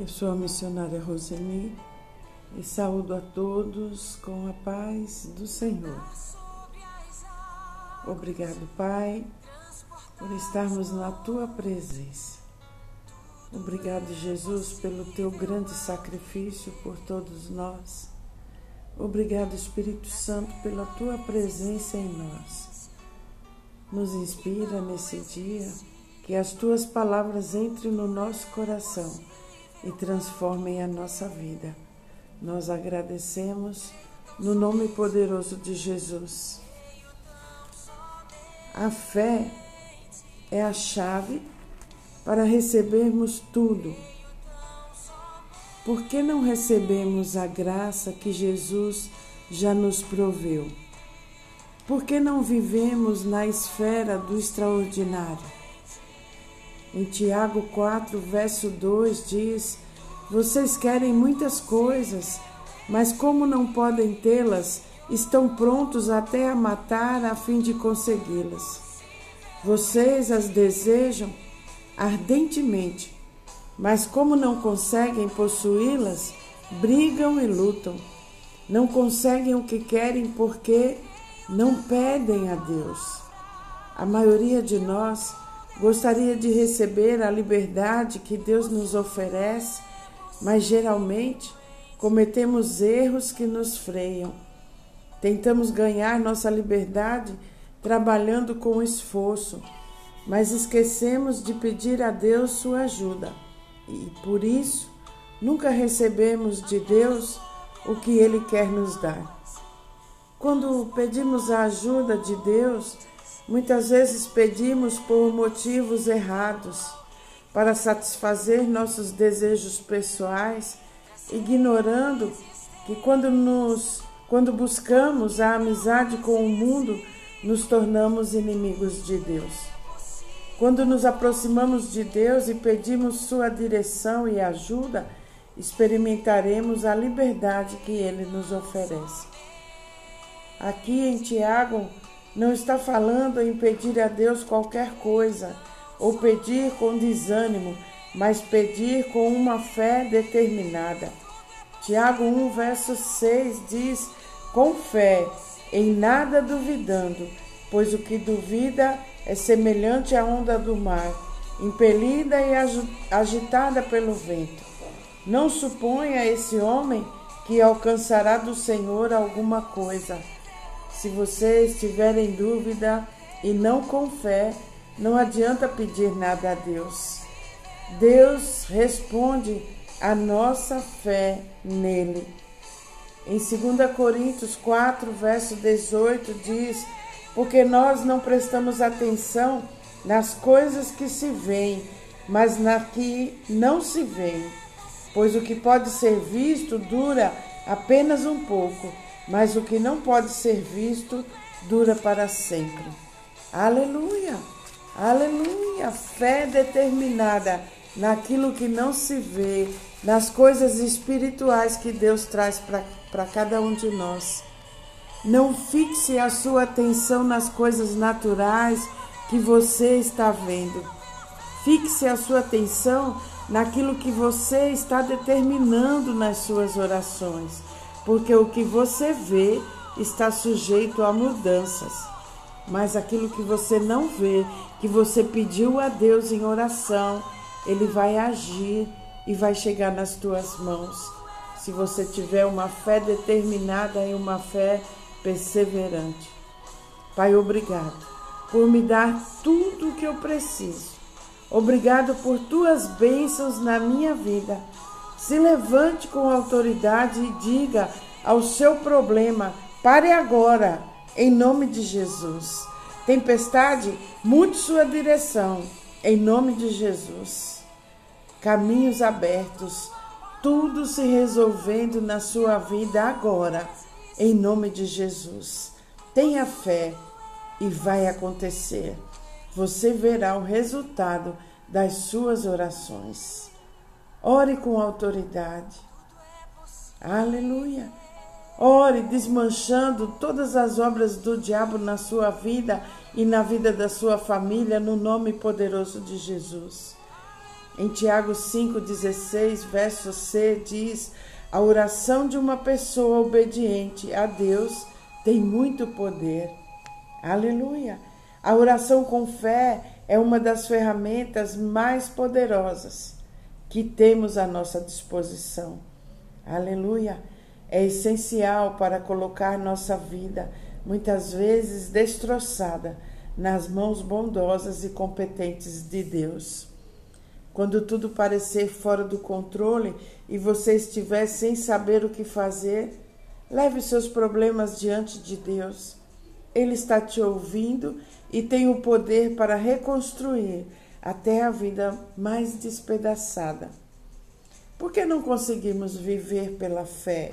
Eu sou a missionária Roseni e saúdo a todos com a paz do Senhor. Obrigado, Pai, por estarmos na tua presença. Obrigado, Jesus, pelo teu grande sacrifício por todos nós. Obrigado, Espírito Santo, pela tua presença em nós. Nos inspira nesse dia que as tuas palavras entrem no nosso coração e transformem a nossa vida. Nós agradecemos no nome poderoso de Jesus. A fé é a chave para recebermos tudo. Por que não recebemos a graça que Jesus já nos proveu? Por que não vivemos na esfera do extraordinário? Em Tiago 4, verso 2 diz: Vocês querem muitas coisas, mas como não podem tê-las, estão prontos até a matar a fim de consegui-las. Vocês as desejam ardentemente, mas como não conseguem possuí-las, brigam e lutam. Não conseguem o que querem porque não pedem a Deus. A maioria de nós Gostaria de receber a liberdade que Deus nos oferece, mas geralmente cometemos erros que nos freiam. Tentamos ganhar nossa liberdade trabalhando com esforço, mas esquecemos de pedir a Deus sua ajuda e por isso nunca recebemos de Deus o que Ele quer nos dar. Quando pedimos a ajuda de Deus, Muitas vezes pedimos por motivos errados, para satisfazer nossos desejos pessoais, ignorando que quando nos quando buscamos a amizade com o mundo, nos tornamos inimigos de Deus. Quando nos aproximamos de Deus e pedimos sua direção e ajuda, experimentaremos a liberdade que ele nos oferece. Aqui em Tiago não está falando em pedir a Deus qualquer coisa ou pedir com desânimo, mas pedir com uma fé determinada. Tiago 1, verso 6 diz: Com fé, em nada duvidando, pois o que duvida é semelhante à onda do mar, impelida e agitada pelo vento. Não suponha esse homem que alcançará do Senhor alguma coisa. Se você estiver em dúvida e não com fé, não adianta pedir nada a Deus. Deus responde a nossa fé nele. Em 2 Coríntios 4, verso 18 diz: Porque nós não prestamos atenção nas coisas que se veem, mas na que não se veem. Pois o que pode ser visto dura apenas um pouco mas o que não pode ser visto dura para sempre. Aleluia! Aleluia! Fé determinada naquilo que não se vê, nas coisas espirituais que Deus traz para cada um de nós. Não fixe a sua atenção nas coisas naturais que você está vendo. Fixe a sua atenção naquilo que você está determinando nas suas orações porque o que você vê está sujeito a mudanças. Mas aquilo que você não vê, que você pediu a Deus em oração, Ele vai agir e vai chegar nas tuas mãos. Se você tiver uma fé determinada e uma fé perseverante. Pai, obrigado por me dar tudo o que eu preciso. Obrigado por tuas bênçãos na minha vida. Se levante com autoridade e diga ao seu problema: pare agora, em nome de Jesus. Tempestade, mude sua direção, em nome de Jesus. Caminhos abertos, tudo se resolvendo na sua vida agora, em nome de Jesus. Tenha fé e vai acontecer. Você verá o resultado das suas orações. Ore com autoridade. Aleluia. Ore desmanchando todas as obras do diabo na sua vida e na vida da sua família, no nome poderoso de Jesus. Em Tiago 5,16, verso C, diz: A oração de uma pessoa obediente a Deus tem muito poder. Aleluia! A oração com fé é uma das ferramentas mais poderosas que temos à nossa disposição. Aleluia! É essencial para colocar nossa vida, muitas vezes destroçada, nas mãos bondosas e competentes de Deus. Quando tudo parecer fora do controle e você estiver sem saber o que fazer, leve seus problemas diante de Deus. Ele está te ouvindo e tem o poder para reconstruir até a vida mais despedaçada. Por que não conseguimos viver pela fé?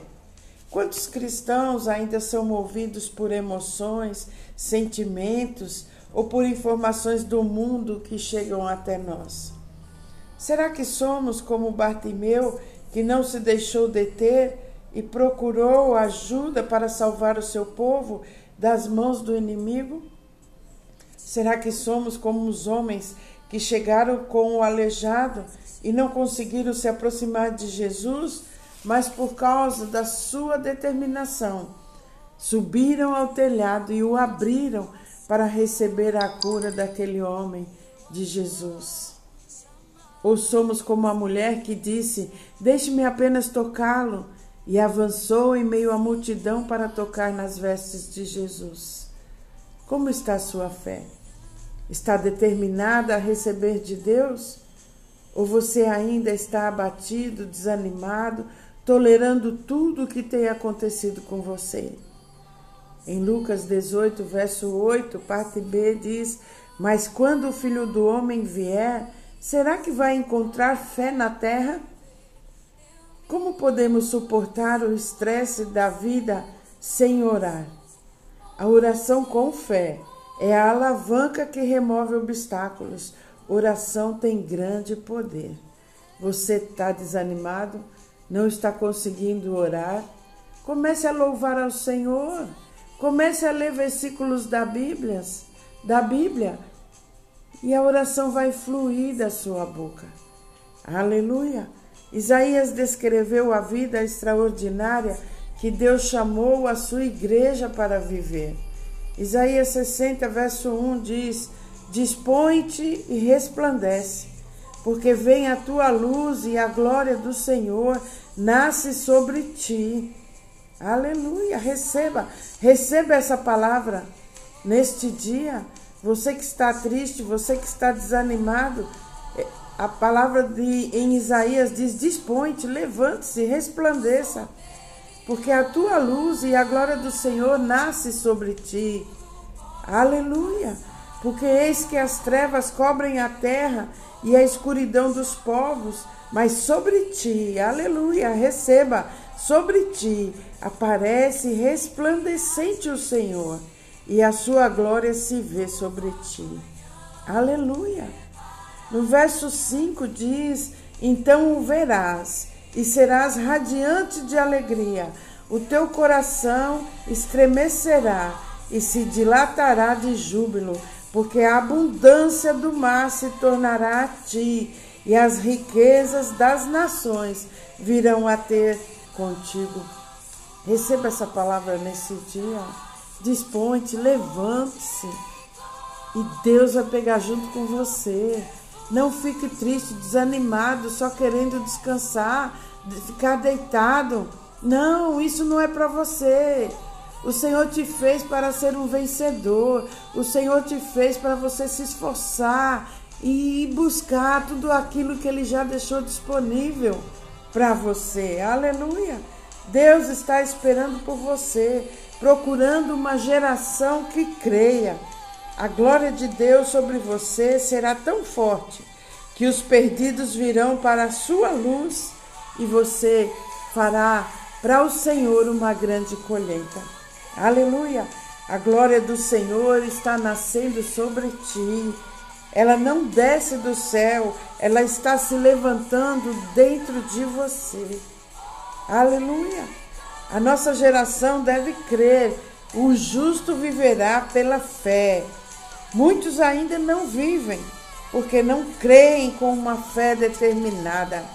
Quantos cristãos ainda são movidos por emoções, sentimentos ou por informações do mundo que chegam até nós? Será que somos como Bartimeu, que não se deixou deter e procurou ajuda para salvar o seu povo das mãos do inimigo? Será que somos como os homens que chegaram com o aleijado e não conseguiram se aproximar de Jesus, mas por causa da sua determinação, subiram ao telhado e o abriram para receber a cura daquele homem de Jesus? Ou somos como a mulher que disse: Deixe-me apenas tocá-lo, e avançou em meio à multidão para tocar nas vestes de Jesus. Como está a sua fé? Está determinada a receber de Deus? Ou você ainda está abatido, desanimado, tolerando tudo o que tem acontecido com você? Em Lucas 18, verso 8, parte B diz: Mas quando o filho do homem vier, Será que vai encontrar fé na terra? Como podemos suportar o estresse da vida sem orar? A oração com fé é a alavanca que remove obstáculos. Oração tem grande poder. Você está desanimado? Não está conseguindo orar? Comece a louvar ao Senhor. Comece a ler versículos da Bíblia, da Bíblia e a oração vai fluir da sua boca. Aleluia! Isaías descreveu a vida extraordinária que Deus chamou a sua igreja para viver. Isaías 60, verso 1 diz: Dispõe-te e resplandece, porque vem a tua luz e a glória do Senhor nasce sobre ti. Aleluia! Receba, receba essa palavra neste dia. Você que está triste, você que está desanimado, é, a palavra de, em Isaías diz: dispõe-te, levante-se, resplandeça, porque a tua luz e a glória do Senhor nasce sobre ti. Aleluia! Porque eis que as trevas cobrem a terra e a escuridão dos povos, mas sobre ti, aleluia, receba, sobre ti aparece resplandecente o Senhor e a sua glória se vê sobre ti. Aleluia! No verso 5 diz: Então o verás e serás radiante de alegria, o teu coração estremecerá e se dilatará de júbilo, porque a abundância do mar se tornará a ti, e as riquezas das nações virão a ter contigo. Receba essa palavra nesse dia. Dispõe-te, levante-se. E Deus vai pegar junto com você. Não fique triste, desanimado, só querendo descansar, ficar deitado. Não, isso não é para você. O Senhor te fez para ser um vencedor. O Senhor te fez para você se esforçar e buscar tudo aquilo que Ele já deixou disponível para você. Aleluia! Deus está esperando por você procurando uma geração que creia. A glória de Deus sobre você será tão forte que os perdidos virão para a sua luz e você fará para o Senhor uma grande colheita. Aleluia! A glória do Senhor está nascendo sobre ti. Ela não desce do céu, ela está se levantando dentro de você. Aleluia! A nossa geração deve crer: o justo viverá pela fé. Muitos ainda não vivem, porque não creem com uma fé determinada.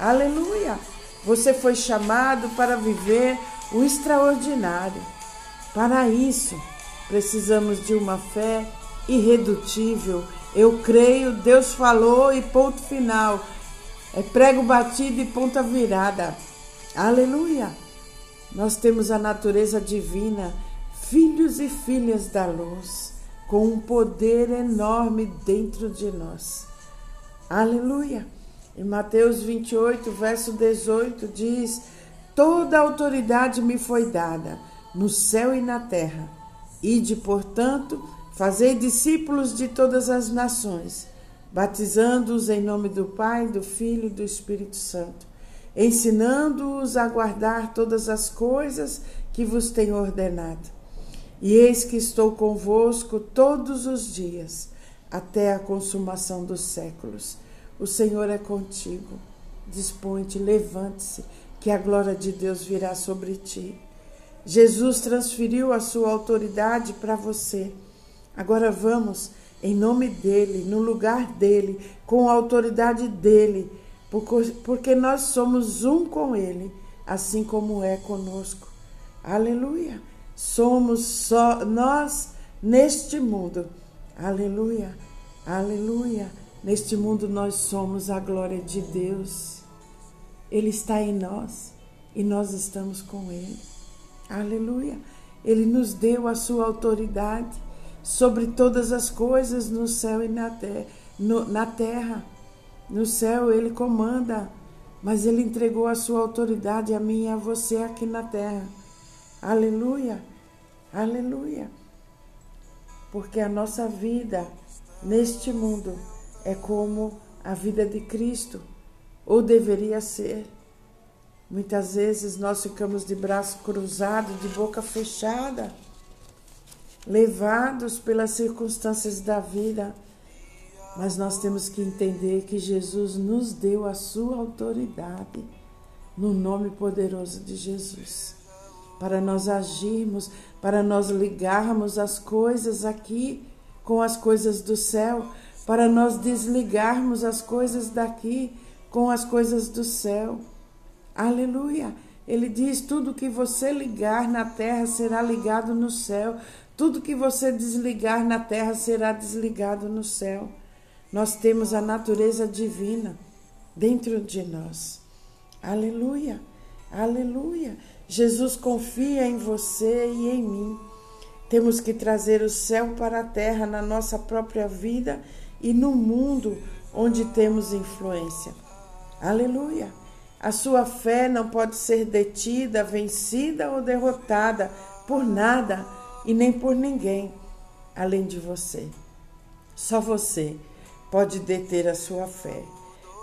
Aleluia! Você foi chamado para viver o extraordinário. Para isso, precisamos de uma fé irredutível. Eu creio, Deus falou e ponto final. É prego batido e ponta virada. Aleluia! Nós temos a natureza divina, filhos e filhas da luz, com um poder enorme dentro de nós. Aleluia! Em Mateus 28, verso 18, diz: Toda autoridade me foi dada, no céu e na terra. Ide, portanto, fazei discípulos de todas as nações, batizando-os em nome do Pai, do Filho e do Espírito Santo ensinando-os a guardar todas as coisas que vos tenho ordenado. E eis que estou convosco todos os dias, até a consumação dos séculos. O Senhor é contigo. Dispõe-te, levante-se, que a glória de Deus virá sobre ti. Jesus transferiu a sua autoridade para você. Agora vamos, em nome dele, no lugar dele, com a autoridade dele porque nós somos um com Ele, assim como é conosco. Aleluia! Somos só nós neste mundo. Aleluia! Aleluia! Neste mundo nós somos a glória de Deus. Ele está em nós e nós estamos com Ele. Aleluia! Ele nos deu a sua autoridade sobre todas as coisas no céu e na terra. No, na terra. No céu ele comanda, mas ele entregou a sua autoridade a mim e a você aqui na terra. Aleluia, aleluia. Porque a nossa vida neste mundo é como a vida de Cristo, ou deveria ser. Muitas vezes nós ficamos de braço cruzado, de boca fechada, levados pelas circunstâncias da vida mas nós temos que entender que Jesus nos deu a sua autoridade no nome poderoso de Jesus. Para nós agirmos, para nós ligarmos as coisas aqui com as coisas do céu, para nós desligarmos as coisas daqui com as coisas do céu. Aleluia! Ele diz: tudo que você ligar na terra será ligado no céu, tudo que você desligar na terra será desligado no céu. Nós temos a natureza divina dentro de nós. Aleluia, aleluia. Jesus confia em você e em mim. Temos que trazer o céu para a terra na nossa própria vida e no mundo onde temos influência. Aleluia. A sua fé não pode ser detida, vencida ou derrotada por nada e nem por ninguém além de você. Só você pode deter a sua fé.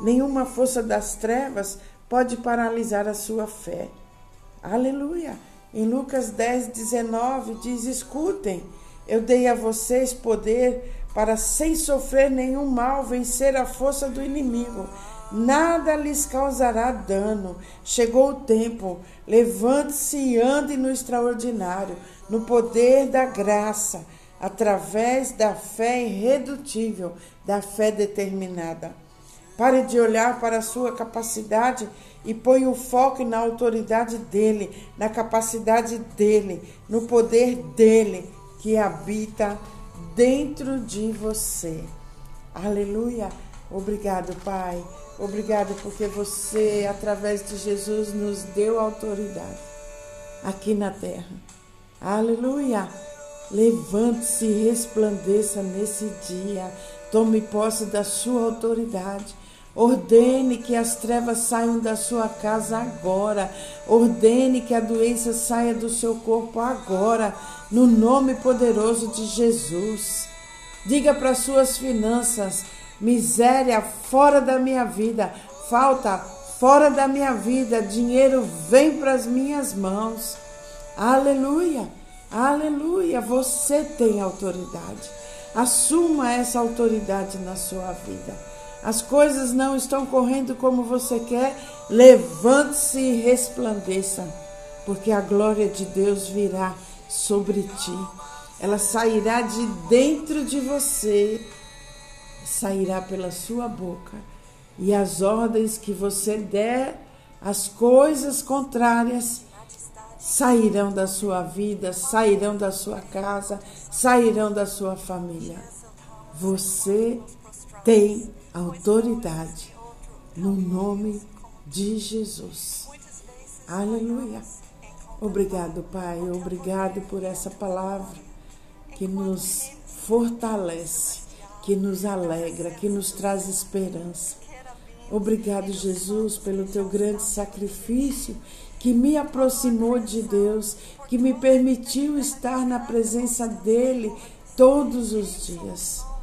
Nenhuma força das trevas pode paralisar a sua fé. Aleluia! Em Lucas 10, 19 diz: Escutem, eu dei a vocês poder para, sem sofrer nenhum mal, vencer a força do inimigo. Nada lhes causará dano. Chegou o tempo. Levante-se e ande no extraordinário, no poder da graça através da fé irredutível, da fé determinada. Pare de olhar para a sua capacidade e põe o foco na autoridade dele, na capacidade dele, no poder dele que habita dentro de você. Aleluia. Obrigado, Pai. Obrigado porque você, através de Jesus, nos deu autoridade aqui na terra. Aleluia. Levante-se e resplandeça nesse dia. Tome posse da sua autoridade. Ordene que as trevas saiam da sua casa agora. Ordene que a doença saia do seu corpo agora, no nome poderoso de Jesus. Diga para suas finanças: miséria fora da minha vida, falta fora da minha vida, dinheiro vem para as minhas mãos. Aleluia. Aleluia, você tem autoridade. Assuma essa autoridade na sua vida. As coisas não estão correndo como você quer. Levante-se e resplandeça, porque a glória de Deus virá sobre ti. Ela sairá de dentro de você. sairá pela sua boca, e as ordens que você der, as coisas contrárias, sairão da sua vida, sairão da sua casa, sairão da sua família. Você tem autoridade no nome de Jesus. Aleluia. Obrigado, Pai. Obrigado por essa palavra que nos fortalece, que nos alegra, que nos traz esperança. Obrigado, Jesus, pelo teu grande sacrifício que me aproximou de Deus, que me permitiu estar na presença dele todos os dias.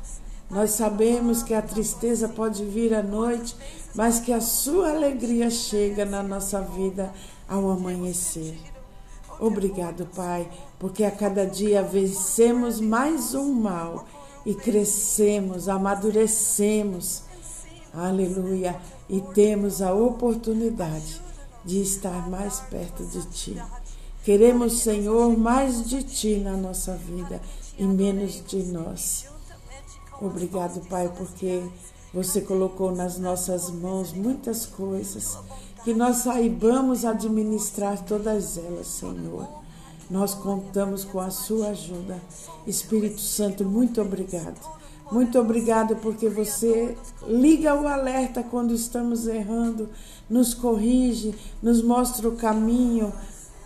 Nós sabemos que a tristeza pode vir à noite, mas que a sua alegria chega na nossa vida ao amanhecer. Obrigado, Pai, porque a cada dia vencemos mais um mal e crescemos, amadurecemos. Aleluia! E temos a oportunidade de estar mais perto de Ti. Queremos, Senhor, mais de Ti na nossa vida e menos de nós. Obrigado, Pai, porque você colocou nas nossas mãos muitas coisas que nós saibamos administrar todas elas, Senhor. Nós contamos com a sua ajuda. Espírito Santo, muito obrigado. Muito obrigado porque você liga o alerta quando estamos errando, nos corrige, nos mostra o caminho.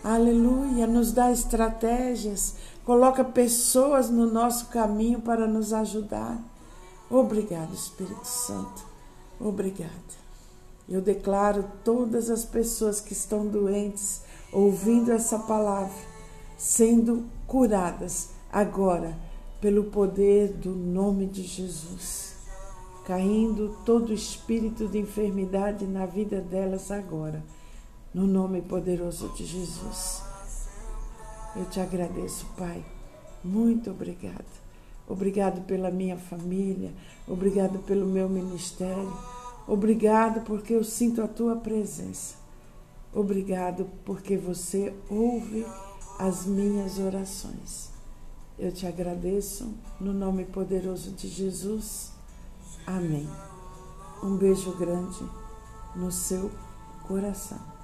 Aleluia, nos dá estratégias, coloca pessoas no nosso caminho para nos ajudar. Obrigado, Espírito Santo. Obrigado. Eu declaro todas as pessoas que estão doentes, ouvindo essa palavra, sendo curadas agora pelo poder do nome de Jesus. Caindo todo espírito de enfermidade na vida delas agora, no nome poderoso de Jesus. Eu te agradeço, Pai. Muito obrigada. Obrigado pela minha família, obrigado pelo meu ministério. Obrigado porque eu sinto a tua presença. Obrigado porque você ouve as minhas orações. Eu te agradeço no nome poderoso de Jesus. Amém. Um beijo grande no seu coração.